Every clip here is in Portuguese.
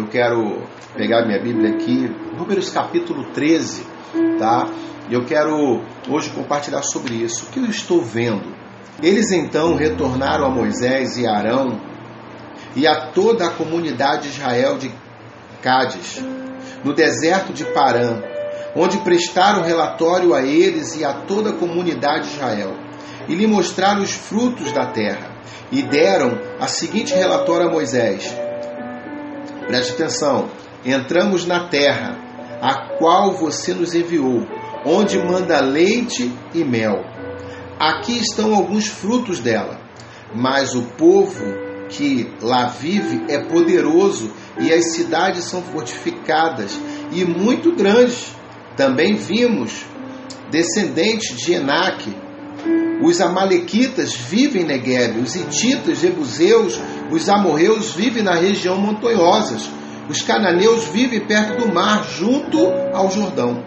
Eu quero pegar minha Bíblia aqui, Números capítulo 13, tá? E eu quero hoje compartilhar sobre isso. O que eu estou vendo? Eles então retornaram a Moisés e Arão e a toda a comunidade de Israel de Cádiz, no deserto de Parã, onde prestaram relatório a eles e a toda a comunidade de Israel, e lhe mostraram os frutos da terra, e deram a seguinte relatório a Moisés: Preste atenção, entramos na terra, a qual você nos enviou, onde manda leite e mel. Aqui estão alguns frutos dela, mas o povo que lá vive é poderoso e as cidades são fortificadas e muito grandes. Também vimos descendentes de Enaque. Os amalequitas vivem em Negueb, os hititas, jebuseus, os amorreus vivem na região montanhosas. Os cananeus vivem perto do mar, junto ao Jordão.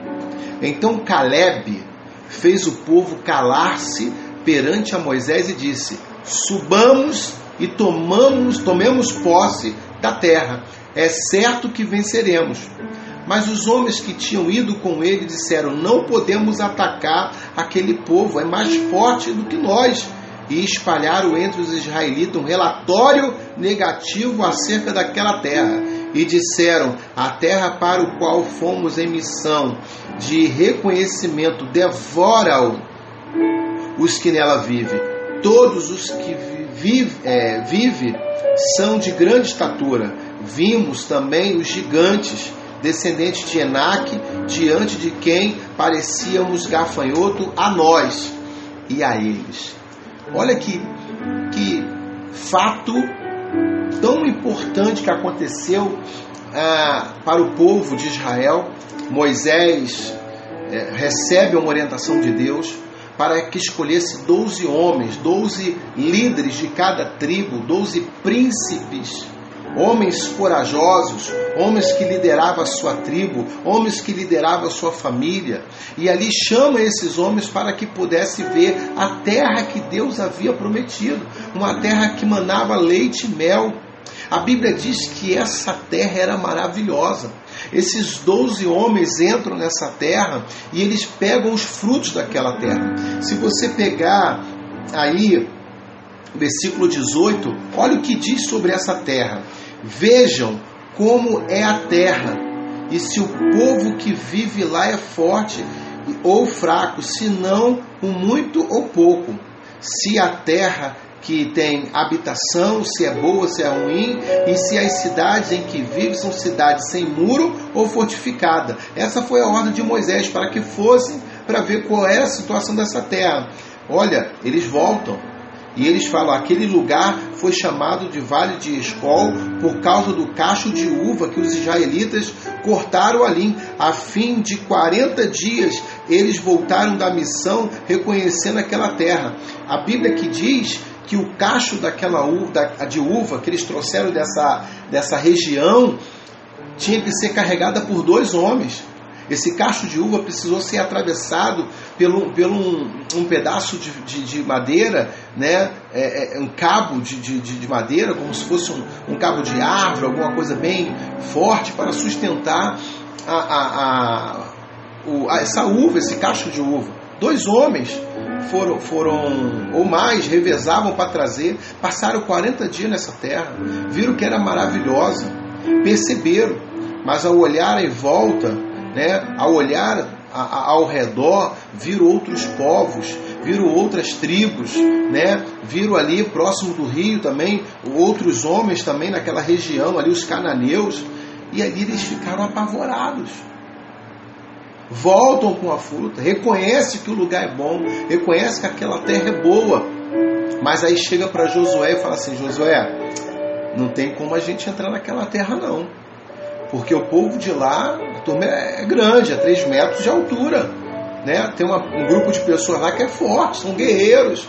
Então Caleb fez o povo calar-se perante a Moisés e disse: Subamos e tomamos, tomemos posse da terra. É certo que venceremos. Mas os homens que tinham ido com ele disseram: Não podemos atacar aquele povo, é mais forte do que nós. E espalharam entre os israelitas um relatório negativo acerca daquela terra. E disseram: A terra para o qual fomos em missão de reconhecimento devora os que nela vivem. Todos os que vive, é, vive são de grande estatura. Vimos também os gigantes, descendentes de Enaque, diante de quem parecíamos gafanhoto a nós e a eles. Olha que, que fato tão importante que aconteceu ah, para o povo de Israel. Moisés é, recebe uma orientação de Deus para que escolhesse doze homens, doze líderes de cada tribo, doze príncipes, homens corajosos, homens que lideravam a sua tribo, homens que lideravam a sua família. E ali chama esses homens para que pudesse ver a terra que Deus havia prometido, uma terra que manava leite e mel. A Bíblia diz que essa terra era maravilhosa. Esses doze homens entram nessa terra e eles pegam os frutos daquela terra. Se você pegar aí versículo 18, olha o que diz sobre essa terra. Vejam como é a terra, e se o povo que vive lá é forte ou fraco, se não com muito ou pouco. Se a terra que tem habitação, se é boa, se é ruim, e se as cidades em que vive são cidades sem muro ou fortificada. Essa foi a ordem de Moisés para que fossem para ver qual era a situação dessa terra. Olha, eles voltam. E eles falam: aquele lugar foi chamado de Vale de Escol por causa do cacho de uva que os israelitas cortaram ali. A fim de 40 dias eles voltaram da missão reconhecendo aquela terra. A Bíblia que diz que o cacho daquela uva, de uva que eles trouxeram dessa, dessa região tinha que ser carregada por dois homens. Esse cacho de uva precisou ser atravessado pelo, pelo um, um pedaço de, de, de, madeira, né? É, é, um cabo de, de, de, madeira, como se fosse um, um, cabo de árvore, alguma coisa bem forte para sustentar a, a, a, o, a essa uva, esse cacho de uva. Dois homens foram, foram ou mais, revezavam para trazer, passaram 40 dias nessa terra, viram que era maravilhosa, perceberam, mas ao olhar em volta, né, ao olhar ao redor, viram outros povos, viram outras tribos, né? Viram ali próximo do rio também outros homens também naquela região, ali os cananeus, e ali eles ficaram apavorados voltam com a fruta, reconhece que o lugar é bom, reconhece que aquela terra é boa. Mas aí chega para Josué e fala assim: Josué, não tem como a gente entrar naquela terra não. Porque o povo de lá, a turma é grande, a 3 metros de altura. Né? Tem uma, um grupo de pessoas lá que é forte, são guerreiros.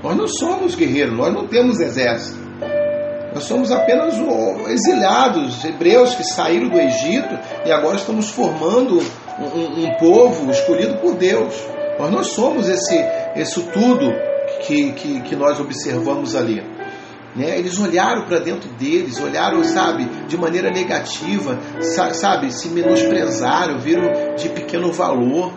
Nós não somos guerreiros, nós não temos exército. Nós somos apenas exilhados, hebreus que saíram do Egito e agora estamos formando um, um povo escolhido por Deus. Nós não somos esse, isso tudo que, que, que nós observamos ali. Né? Eles olharam para dentro deles, olharam, sabe, de maneira negativa, sabe, se menosprezaram, viram de pequeno valor,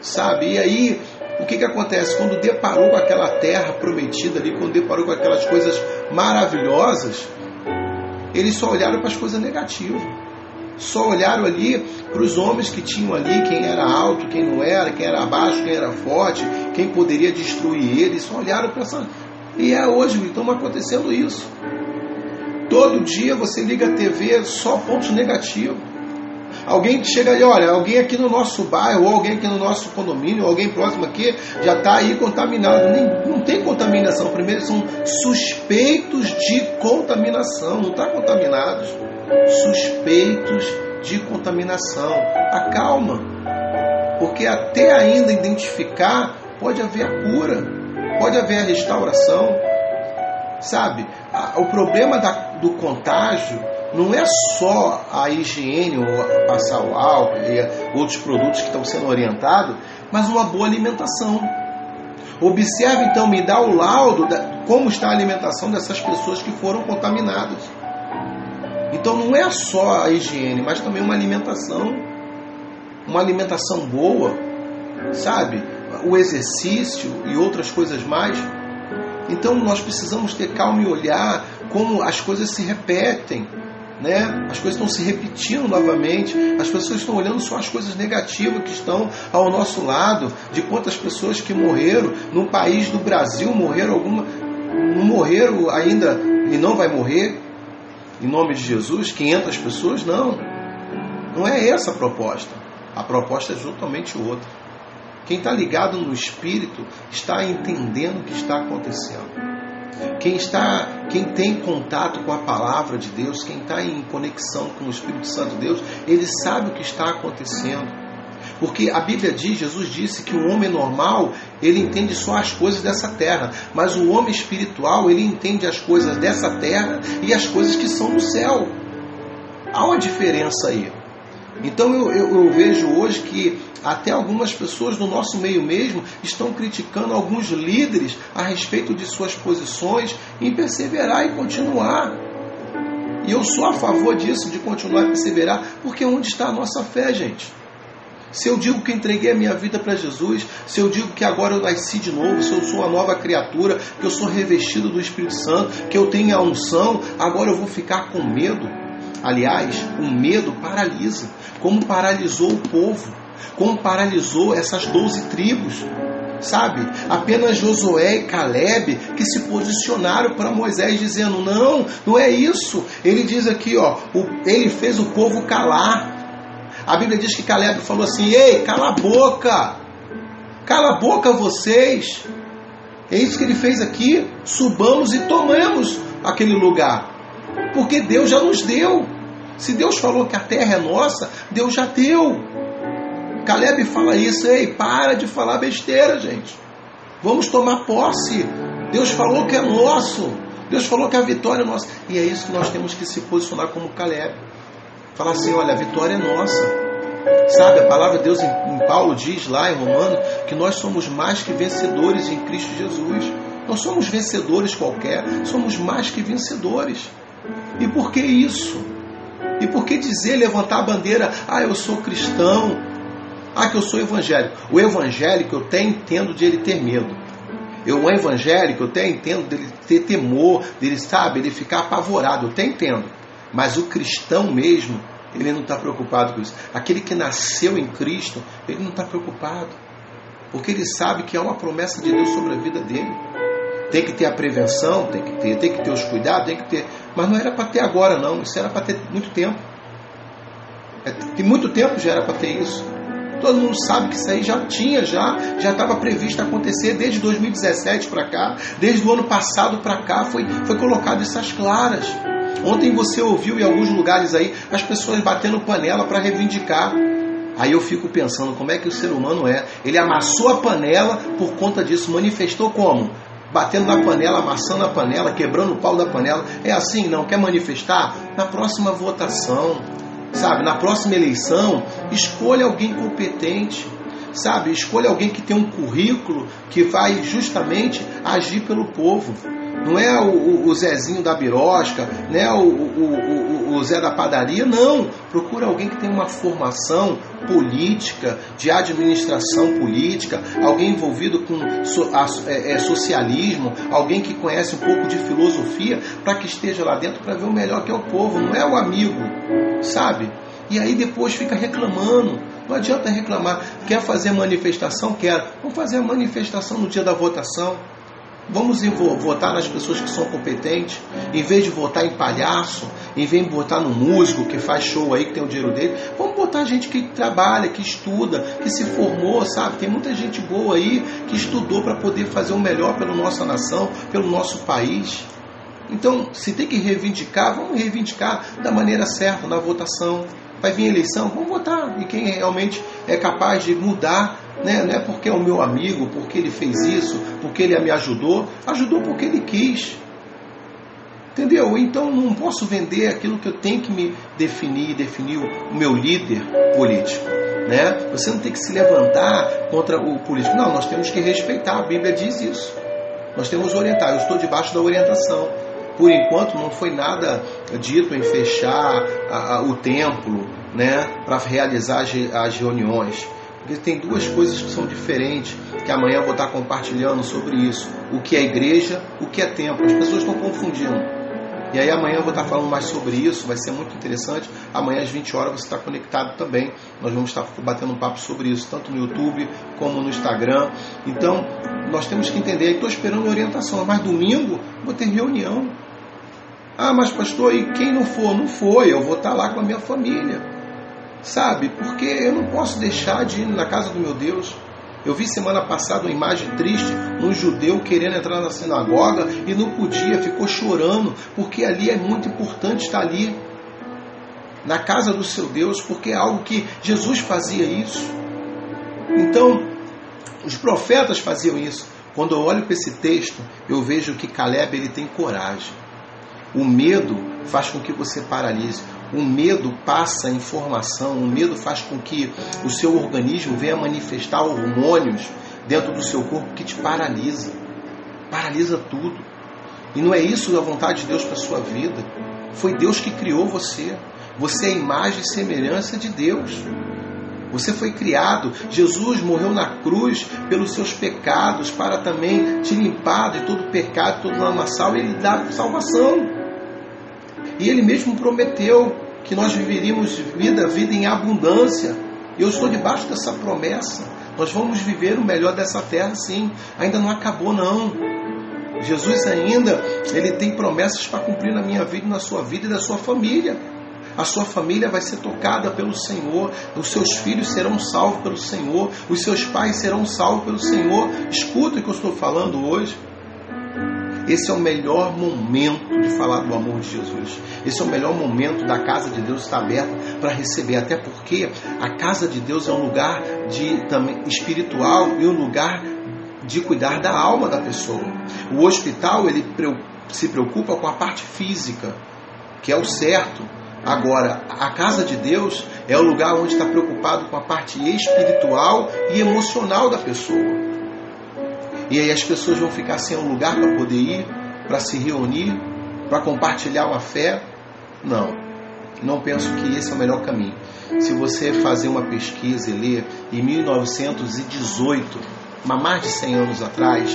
sabe? E aí, o que, que acontece? Quando deparou com aquela terra prometida ali, quando deparou com aquelas coisas maravilhosas, eles só olharam para as coisas negativas. Só olharam ali para os homens que tinham ali, quem era alto, quem não era, quem era baixo, quem era forte, quem poderia destruir eles. Só olharam para essa. E é hoje, estamos acontecendo isso. Todo dia você liga a TV, só pontos negativos. Alguém chega ali, olha, alguém aqui no nosso bairro, ou alguém aqui no nosso condomínio, ou alguém próximo aqui, já está aí contaminado. Nem, não tem contaminação. Primeiro, são suspeitos de contaminação, não está contaminados. Suspeitos de contaminação. Acalma. Porque até ainda identificar, pode haver a cura, pode haver a restauração. Sabe? O problema da, do contágio não é só a higiene, ou passar o álcool e outros produtos que estão sendo orientados, mas uma boa alimentação. Observe então, me dá o laudo de como está a alimentação dessas pessoas que foram contaminadas. Então não é só a higiene, mas também uma alimentação, uma alimentação boa, sabe? O exercício e outras coisas mais. Então nós precisamos ter calma e olhar como as coisas se repetem né? As coisas estão se repetindo novamente, as pessoas estão olhando só as coisas negativas que estão ao nosso lado, de quantas pessoas que morreram no país do Brasil, morreram alguma, não morreram ainda e não vai morrer em nome de Jesus, 500 pessoas, não. Não é essa a proposta. A proposta é totalmente outra. Quem está ligado no Espírito está entendendo o que está acontecendo. Quem está, quem tem contato com a palavra de Deus, quem está em conexão com o Espírito Santo de Deus, ele sabe o que está acontecendo. Porque a Bíblia diz, Jesus disse que o homem normal, ele entende só as coisas dessa terra, mas o homem espiritual, ele entende as coisas dessa terra e as coisas que são do céu. Há uma diferença aí. Então eu, eu, eu, vejo hoje que até algumas pessoas do nosso meio mesmo estão criticando alguns líderes a respeito de suas posições em perseverar e continuar. E eu sou a favor disso, de continuar a perseverar, porque onde está a nossa fé, gente? Se eu digo que entreguei a minha vida para Jesus, se eu digo que agora eu nasci de novo, se eu sou uma nova criatura, que eu sou revestido do Espírito Santo, que eu tenho a unção, agora eu vou ficar com medo. Aliás, o medo paralisa como paralisou o povo, como paralisou essas doze tribos. Sabe? Apenas Josué e Caleb que se posicionaram para Moisés dizendo: "Não, não é isso". Ele diz aqui, ó, ele fez o povo calar. A Bíblia diz que Caleb falou assim: "Ei, cala a boca! Cala a boca vocês!" É isso que ele fez aqui. Subamos e tomemos aquele lugar. Porque Deus já nos deu. Se Deus falou que a terra é nossa, Deus já deu. Caleb fala isso, ei, para de falar besteira, gente. Vamos tomar posse. Deus falou que é nosso. Deus falou que a vitória é nossa. E é isso que nós temos que se posicionar como Caleb. Falar assim, olha, a vitória é nossa. Sabe, a palavra de Deus em, Paulo diz lá em Romano que nós somos mais que vencedores em Cristo Jesus. Não somos vencedores qualquer, somos mais que vencedores. E por que isso? E por que dizer, levantar a bandeira, ah, eu sou cristão, ah, que eu sou evangélico? O evangélico eu até entendo de ele ter medo. Eu, o evangélico, eu até entendo dele ter temor, dele, sabe, ele ficar apavorado, eu até entendo. Mas o cristão mesmo, ele não está preocupado com isso. Aquele que nasceu em Cristo, ele não está preocupado. Porque ele sabe que há uma promessa de Deus sobre a vida dele. Tem que ter a prevenção, tem que ter, tem que ter os cuidados, tem que ter. Mas não era para ter agora, não. Isso era para ter muito tempo. É, muito tempo já era para ter isso. Todo mundo sabe que isso aí já tinha, já já estava previsto acontecer desde 2017 para cá, desde o ano passado para cá foi, foi colocado essas claras. Ontem você ouviu em alguns lugares aí as pessoas batendo panela para reivindicar. Aí eu fico pensando como é que o ser humano é. Ele amassou a panela por conta disso, manifestou como? Batendo na panela, amassando a panela, quebrando o pau da panela. É assim, não? Quer manifestar? Na próxima votação, sabe? Na próxima eleição, escolha alguém competente, sabe? Escolha alguém que tem um currículo que vai justamente agir pelo povo. Não é o, o, Zezinho da birosca, não é o, o, Zé da padaria, não. Procura alguém que tem uma formação política, de administração política, alguém envolvido com é, é, socialismo, alguém que conhece um pouco de filosofia, para que esteja lá dentro para ver o melhor que é o povo, não é o amigo, sabe? E aí depois fica reclamando. Não adianta reclamar. Quer fazer manifestação? Quer. Vamos fazer a manifestação no dia da votação. Vamos votar nas pessoas que são competentes, em vez de votar em palhaço, em vez de votar no músico que faz show aí, que tem o dinheiro dele, vamos botar gente que trabalha, que estuda, que se formou, sabe? Tem muita gente boa aí que estudou para poder fazer o melhor pela nossa nação, pelo nosso país. Então, se tem que reivindicar, vamos reivindicar da maneira certa, na votação. Vai vir eleição, vamos votar. E quem realmente é capaz de mudar né? Não é porque é o meu amigo, porque ele fez isso, porque ele me ajudou. Ajudou porque ele quis. Entendeu? Então não posso vender aquilo que eu tenho que me definir, definir o meu líder político. Né? Você não tem que se levantar contra o político. Não, nós temos que respeitar. A Bíblia diz isso. Nós temos que orientar. Eu estou debaixo da orientação. Por enquanto não foi nada dito em fechar a, a, o templo né, para realizar as, as reuniões. Porque tem duas coisas que são diferentes, que amanhã eu vou estar compartilhando sobre isso. O que é igreja, o que é templo. As pessoas estão confundindo. E aí amanhã eu vou estar falando mais sobre isso, vai ser muito interessante. Amanhã às 20 horas você está conectado também. Nós vamos estar batendo um papo sobre isso, tanto no YouTube como no Instagram. Então, nós temos que entender. Estou esperando orientação, mas domingo vou ter reunião. Ah, mas pastor, e quem não for? Não foi, eu vou estar lá com a minha família. Sabe? Porque eu não posso deixar de ir na casa do meu Deus. Eu vi semana passada uma imagem triste, um judeu querendo entrar na sinagoga e não podia, ficou chorando, porque ali é muito importante estar ali, na casa do seu Deus, porque é algo que Jesus fazia isso. Então, os profetas faziam isso. Quando eu olho para esse texto, eu vejo que Caleb ele tem coragem. O medo faz com que você paralise. O medo passa informação, o medo faz com que o seu organismo venha manifestar hormônios dentro do seu corpo que te paralisa. Paralisa tudo. E não é isso a vontade de Deus para sua vida. Foi Deus que criou você. Você é a imagem e semelhança de Deus. Você foi criado. Jesus morreu na cruz pelos seus pecados para também te limpar de todo pecado, todo lamaçal e ele dá salvação. E ele mesmo prometeu que nós viveríamos vida, vida em abundância. Eu estou debaixo dessa promessa. Nós vamos viver o melhor dessa terra, sim. Ainda não acabou, não. Jesus ainda, ele tem promessas para cumprir na minha vida, na sua vida e da sua família. A sua família vai ser tocada pelo Senhor, os seus filhos serão salvos pelo Senhor, os seus pais serão salvos pelo Senhor. Escuta o que eu estou falando hoje. Esse é o melhor momento de falar do amor de Jesus. Esse é o melhor momento da casa de Deus estar aberta para receber, até porque a casa de Deus é um lugar de também espiritual e um lugar de cuidar da alma da pessoa. O hospital ele se preocupa com a parte física, que é o certo. Agora, a casa de Deus é o lugar onde está preocupado com a parte espiritual e emocional da pessoa. E aí as pessoas vão ficar sem um lugar para poder ir, para se reunir, para compartilhar uma fé. Não, não penso que esse é o melhor caminho. Se você fazer uma pesquisa e ler em 1918, mais de 100 anos atrás,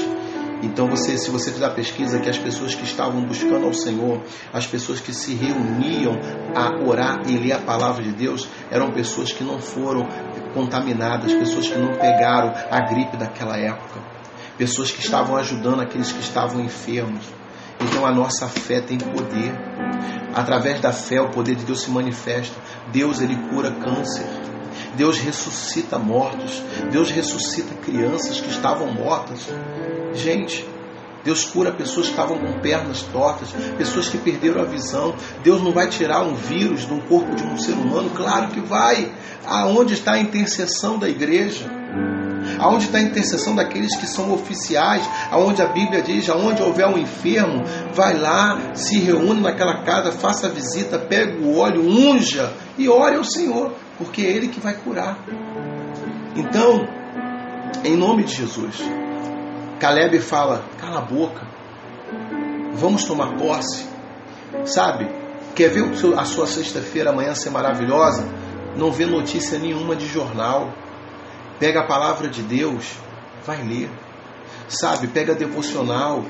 então você, se você fizer a pesquisa que as pessoas que estavam buscando ao Senhor, as pessoas que se reuniam a orar e ler a palavra de Deus, eram pessoas que não foram contaminadas, pessoas que não pegaram a gripe daquela época pessoas que estavam ajudando aqueles que estavam enfermos. Então a nossa fé tem poder. Através da fé o poder de Deus se manifesta. Deus ele cura câncer. Deus ressuscita mortos. Deus ressuscita crianças que estavam mortas. Gente, Deus cura pessoas que estavam com pernas tortas, pessoas que perderam a visão. Deus não vai tirar um vírus um corpo de um ser humano? Claro que vai. Aonde está a intercessão da igreja? Aonde está a intercessão daqueles que são oficiais, aonde a Bíblia diz, aonde houver um enfermo, vai lá, se reúne naquela casa, faça a visita, pega o óleo, unja e ore ao Senhor, porque é Ele que vai curar. Então, em nome de Jesus, Caleb fala: cala a boca, Vamos tomar posse. Sabe? Quer ver a sua sexta-feira amanhã ser maravilhosa? Não vê notícia nenhuma de jornal. Pega a palavra de Deus, vai ler. Sabe? Pega devocional,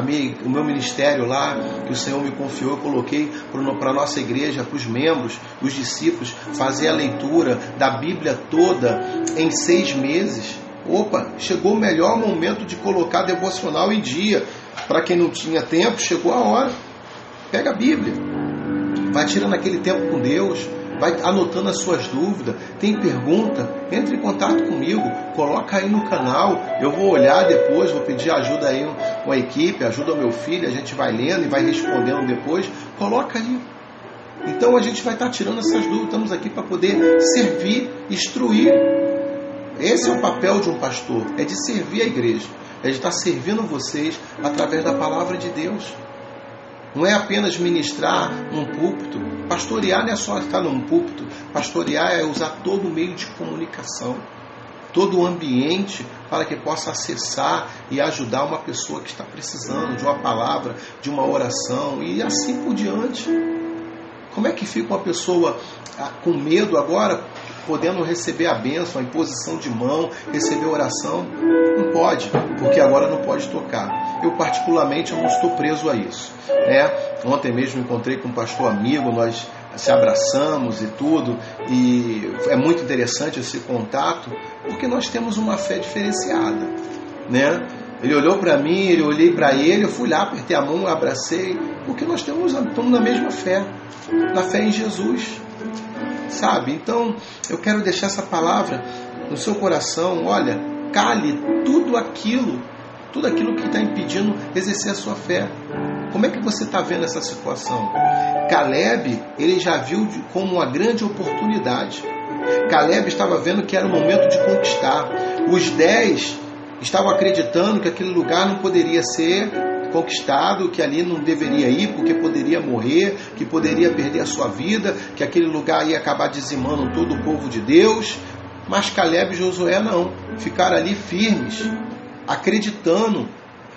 minha, o meu ministério lá, que o Senhor me confiou, eu coloquei para a nossa igreja, para os membros, os discípulos, fazer a leitura da Bíblia toda em seis meses. Opa, chegou o melhor momento de colocar devocional em dia. Para quem não tinha tempo, chegou a hora. Pega a Bíblia, vai tirando aquele tempo com Deus, vai anotando as suas dúvidas. Tem pergunta? Entre em contato comigo, coloca aí no canal. Eu vou olhar depois, vou pedir ajuda aí com a equipe, ajuda o meu filho, a gente vai lendo e vai respondendo depois. Coloca aí. Então a gente vai estar tirando essas dúvidas, estamos aqui para poder servir, instruir. Esse é o papel de um pastor, é de servir a igreja, é de estar servindo vocês através da palavra de Deus. Não é apenas ministrar num púlpito. Pastorear não é só estar num púlpito. Pastorear é usar todo o meio de comunicação, todo o ambiente para que possa acessar e ajudar uma pessoa que está precisando de uma palavra, de uma oração e assim por diante. Como é que fica uma pessoa ah, com medo agora, podendo receber a bênção, a imposição de mão, receber oração? Não pode, porque agora não pode tocar. Eu, particularmente, eu não estou preso a isso. Né? Ontem mesmo encontrei com um pastor amigo, nós se abraçamos e tudo, e é muito interessante esse contato, porque nós temos uma fé diferenciada. Né? Ele olhou para mim, eu olhei para ele, eu fui lá, apertei a mão, abracei, porque nós temos, estamos na mesma fé, na fé em Jesus. Sabe? Então, eu quero deixar essa palavra no seu coração. Olha, cale tudo aquilo, tudo aquilo que está impedindo exercer a sua fé. Como é que você está vendo essa situação? Caleb, ele já viu como uma grande oportunidade. Caleb estava vendo que era o momento de conquistar. Os dez estavam acreditando que aquele lugar não poderia ser conquistado, que ali não deveria ir porque poderia morrer, que poderia perder a sua vida, que aquele lugar ia acabar dizimando todo o povo de Deus. Mas Caleb e Josué não, ficaram ali firmes, acreditando,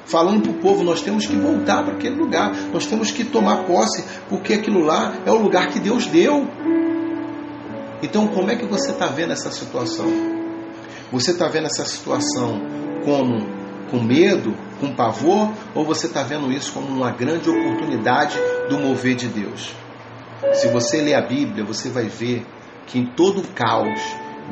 falando para o povo: nós temos que voltar para aquele lugar, nós temos que tomar posse, porque aquilo lá é o lugar que Deus deu. Então, como é que você está vendo essa situação? Você está vendo essa situação como com medo, com pavor, ou você está vendo isso como uma grande oportunidade do mover de Deus? Se você ler a Bíblia, você vai ver que em todo o caos,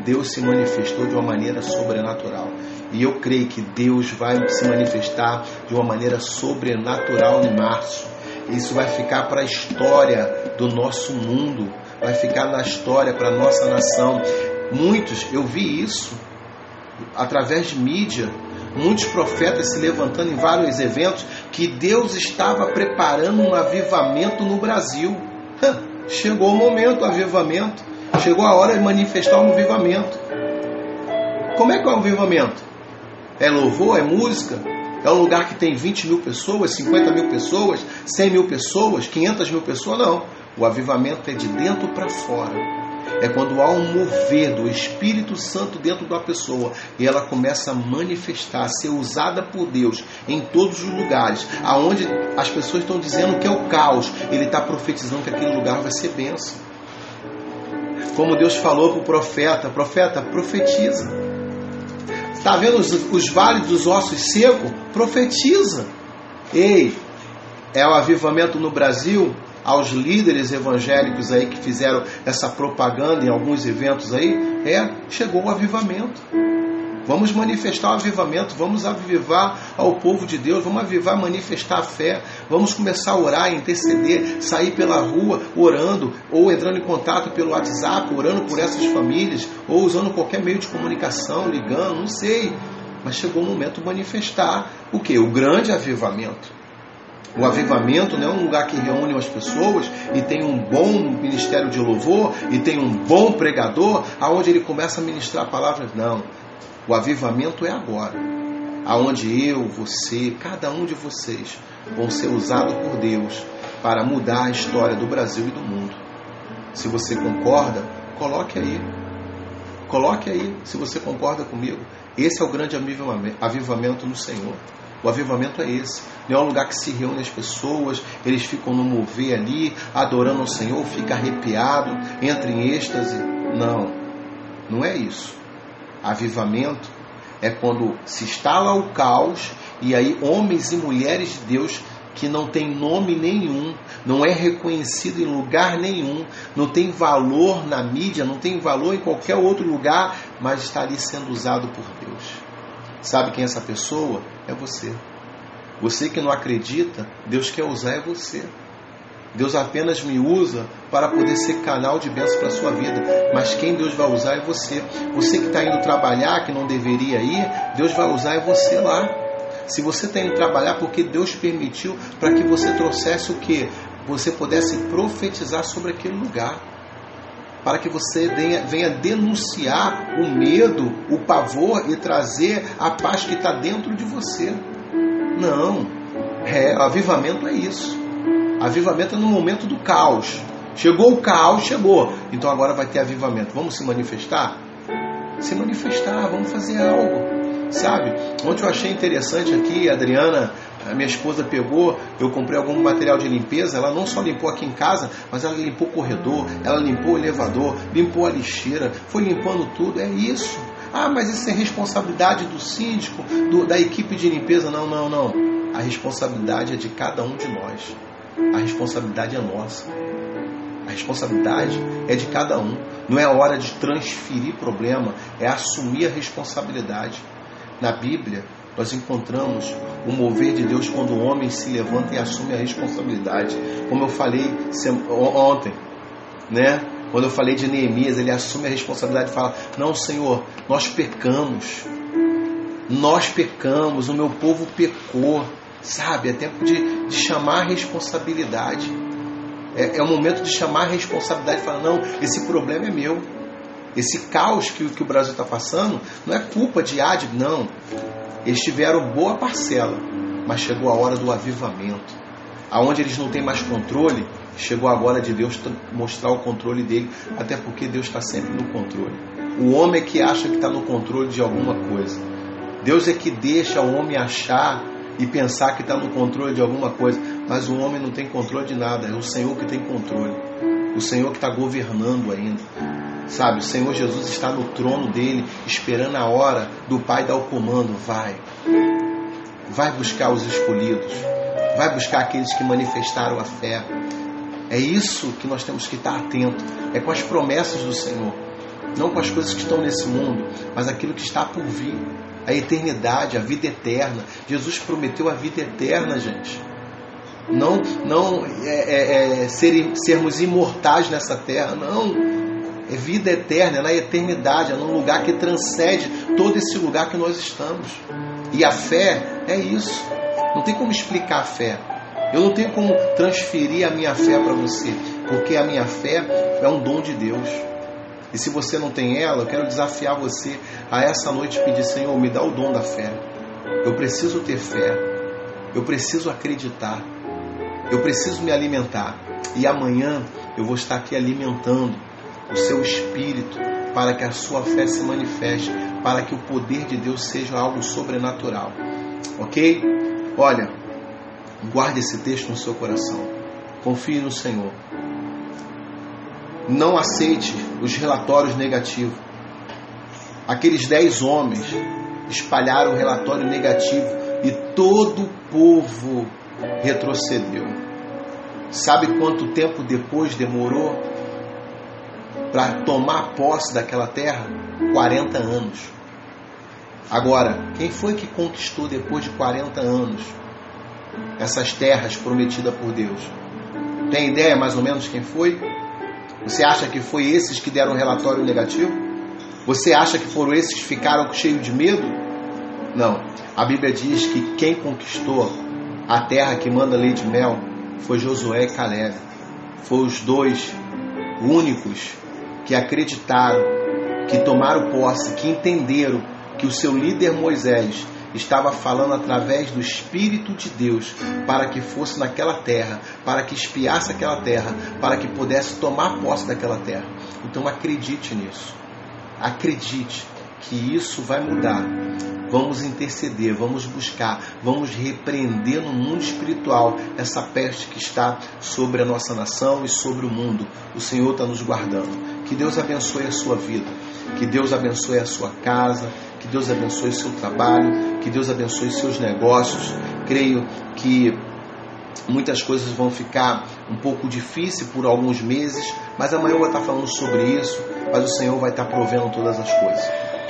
Deus se manifestou de uma maneira sobrenatural. E eu creio que Deus vai se manifestar de uma maneira sobrenatural em março. Isso vai ficar para a história do nosso mundo, vai ficar na história para a nossa nação. Muitos, eu vi isso através de mídia, muitos profetas se levantando em vários eventos, que Deus estava preparando um avivamento no Brasil. Chegou o momento do avivamento, chegou a hora de manifestar um avivamento. Como é que é o avivamento? É louvor, é música, é um lugar que tem 20 mil pessoas, 50 mil pessoas, 100 mil pessoas, 500 mil pessoas? Não. O avivamento é de dentro para fora é quando há um mover do Espírito Santo dentro da pessoa e ela começa a manifestar, a ser usada por Deus em todos os lugares, aonde as pessoas estão dizendo que é o caos, ele está profetizando que aquele lugar vai ser benção. Como Deus falou para o profeta, profeta, profetiza. Está vendo os, os vales dos ossos secos? Profetiza. Ei, é o avivamento no Brasil? Aos líderes evangélicos aí que fizeram essa propaganda em alguns eventos aí, é, chegou o avivamento. Vamos manifestar o avivamento, vamos avivar ao povo de Deus, vamos avivar, manifestar a fé, vamos começar a orar, interceder, sair pela rua orando, ou entrando em contato pelo WhatsApp, orando por essas famílias, ou usando qualquer meio de comunicação, ligando, não sei. Mas chegou o momento de manifestar o que? O grande avivamento. O avivamento não é um lugar que reúne as pessoas e tem um bom ministério de louvor e tem um bom pregador aonde ele começa a ministrar palavras. Não. O avivamento é agora. Aonde eu, você, cada um de vocês vão ser usados por Deus para mudar a história do Brasil e do mundo. Se você concorda, coloque aí. Coloque aí, se você concorda comigo. Esse é o grande avivamento no Senhor. O avivamento é esse. Não é um lugar que se reúne as pessoas, eles ficam no mover ali, adorando o Senhor, fica arrepiado, entra em êxtase. Não, não é isso. Avivamento é quando se instala o caos e aí homens e mulheres de Deus que não tem nome nenhum, não é reconhecido em lugar nenhum, não tem valor na mídia, não tem valor em qualquer outro lugar, mas está ali sendo usado por Deus. Sabe quem é essa pessoa? É você. Você que não acredita, Deus quer usar é você. Deus apenas me usa para poder ser canal de bênção para a sua vida. Mas quem Deus vai usar é você. Você que está indo trabalhar, que não deveria ir, Deus vai usar é você lá. Se você está indo trabalhar porque Deus permitiu para que você trouxesse o que? Você pudesse profetizar sobre aquele lugar. Para que você venha, denunciar o medo, o pavor e trazer a paz que está dentro de você. Não. É, avivamento é isso. Avivamento é no momento do caos. Chegou o caos, chegou. Então agora vai ter avivamento. Vamos se manifestar? Se manifestar, vamos fazer algo. Sabe? Ontem eu achei interessante aqui, Adriana, a minha esposa pegou, eu comprei algum material de limpeza, ela não só limpou aqui em casa, mas ela limpou o corredor, ela limpou o elevador, limpou a lixeira, foi limpando tudo. É isso. Ah, mas isso é responsabilidade do síndico, do, da equipe de limpeza. Não, não, não. A responsabilidade é de cada um de nós. A responsabilidade é nossa. A responsabilidade é de cada um. Não é hora de transferir problema, é assumir a responsabilidade. Na Bíblia, nós encontramos o mover de Deus quando o homem se levanta e assume a responsabilidade. Como eu falei ontem, né? Quando eu falei de Neemias, ele assume a responsabilidade e fala: Não, Senhor, nós pecamos. Nós pecamos, o meu povo pecou. Sabe? É tempo de, de chamar a responsabilidade. É, é o momento de chamar a responsabilidade e falar: Não, esse problema é meu. Esse caos que, que o Brasil está passando não é culpa de Adib, não. Eles tiveram boa parcela, mas chegou a hora do avivamento. Aonde eles não têm mais controle, Chegou agora de Deus mostrar o controle dele, até porque Deus está sempre no controle. O homem é que acha que está no controle de alguma coisa. Deus é que deixa o homem achar e pensar que está no controle de alguma coisa, mas o homem não tem controle de nada, é o Senhor que tem controle. O Senhor que está governando ainda. Sabe, o Senhor Jesus está no trono dele, esperando a hora do Pai dar o comando. Vai, vai buscar os escolhidos, vai buscar aqueles que manifestaram a fé, é isso que nós temos que estar atento. É com as promessas do Senhor. Não com as coisas que estão nesse mundo, mas aquilo que está por vir. A eternidade, a vida eterna. Jesus prometeu a vida eterna, gente. Não, não é, é, é ser, sermos imortais nessa terra, não. É vida eterna, é na eternidade, é num lugar que transcende todo esse lugar que nós estamos. E a fé é isso. Não tem como explicar a fé. Eu não tenho como transferir a minha fé para você, porque a minha fé é um dom de Deus. E se você não tem ela, eu quero desafiar você a essa noite pedir: Senhor, me dá o dom da fé. Eu preciso ter fé. Eu preciso acreditar. Eu preciso me alimentar. E amanhã eu vou estar aqui alimentando o seu espírito para que a sua fé se manifeste, para que o poder de Deus seja algo sobrenatural. Ok? Olha, Guarde esse texto no seu coração. Confie no Senhor. Não aceite os relatórios negativos. Aqueles dez homens espalharam o relatório negativo e todo o povo retrocedeu. Sabe quanto tempo depois demorou para tomar posse daquela terra? 40 anos. Agora, quem foi que conquistou depois de 40 anos? essas terras prometidas por Deus? Tem ideia mais ou menos quem foi? Você acha que foi esses que deram relatório negativo? Você acha que foram esses que ficaram cheios de medo? Não. A Bíblia diz que quem conquistou a terra que manda leite e mel foi Josué e Caleb. Foram os dois únicos que acreditaram, que tomaram posse, que entenderam que o seu líder Moisés estava falando através do Espírito de Deus para que fosse naquela terra, para que espiasse aquela terra, para que pudesse tomar posse daquela terra. Então acredite nisso. Acredite que isso vai mudar vamos interceder, vamos buscar, vamos repreender no mundo espiritual essa peste que está sobre a nossa nação e sobre o mundo. O Senhor está nos guardando. Que Deus abençoe a sua vida, que Deus abençoe a sua casa, que Deus abençoe o seu trabalho, que Deus abençoe seus negócios. Creio que muitas coisas vão ficar um pouco difíceis por alguns meses, mas amanhã eu vou estar falando sobre isso, mas o Senhor vai estar provendo todas as coisas.